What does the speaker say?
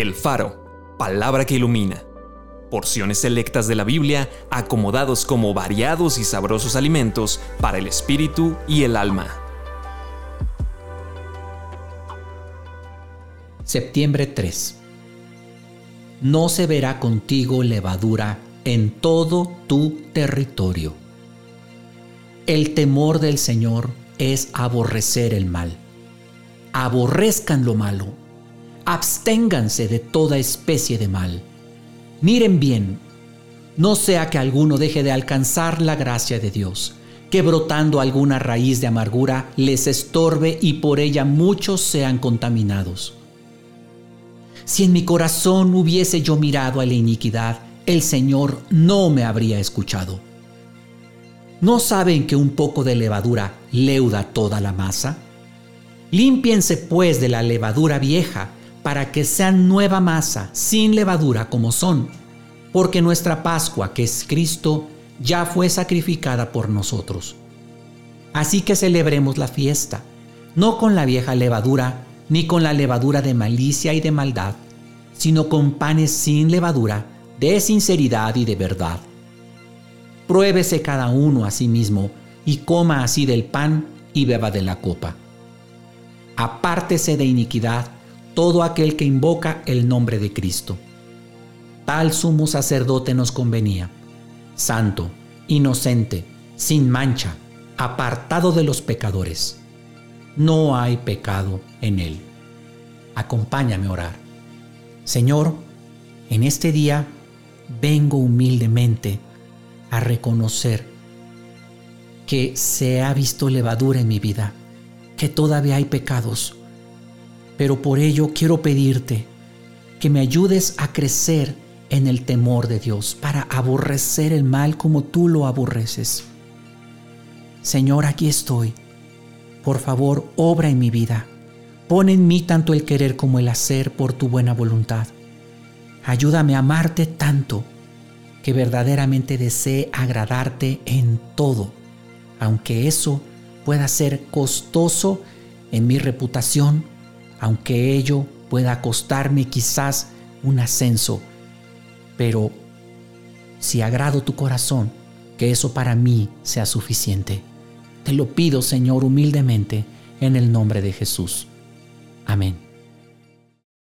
El Faro, palabra que ilumina. Porciones selectas de la Biblia acomodados como variados y sabrosos alimentos para el espíritu y el alma. Septiembre 3. No se verá contigo levadura en todo tu territorio. El temor del Señor es aborrecer el mal. Aborrezcan lo malo absténganse de toda especie de mal. Miren bien, no sea que alguno deje de alcanzar la gracia de Dios, que brotando alguna raíz de amargura les estorbe y por ella muchos sean contaminados. Si en mi corazón hubiese yo mirado a la iniquidad, el Señor no me habría escuchado. ¿No saben que un poco de levadura leuda toda la masa? Límpiense pues de la levadura vieja para que sean nueva masa, sin levadura como son, porque nuestra Pascua, que es Cristo, ya fue sacrificada por nosotros. Así que celebremos la fiesta, no con la vieja levadura, ni con la levadura de malicia y de maldad, sino con panes sin levadura, de sinceridad y de verdad. Pruébese cada uno a sí mismo, y coma así del pan y beba de la copa. Apártese de iniquidad, todo aquel que invoca el nombre de Cristo. Tal sumo sacerdote nos convenía, santo, inocente, sin mancha, apartado de los pecadores. No hay pecado en él. Acompáñame a orar. Señor, en este día vengo humildemente a reconocer que se ha visto levadura en mi vida, que todavía hay pecados pero por ello quiero pedirte que me ayudes a crecer en el temor de Dios para aborrecer el mal como tú lo aborreces. Señor, aquí estoy. Por favor, obra en mi vida. Pon en mí tanto el querer como el hacer por tu buena voluntad. Ayúdame a amarte tanto que verdaderamente desee agradarte en todo, aunque eso pueda ser costoso en mi reputación aunque ello pueda costarme quizás un ascenso, pero si agrado tu corazón, que eso para mí sea suficiente. Te lo pido, Señor, humildemente, en el nombre de Jesús. Amén.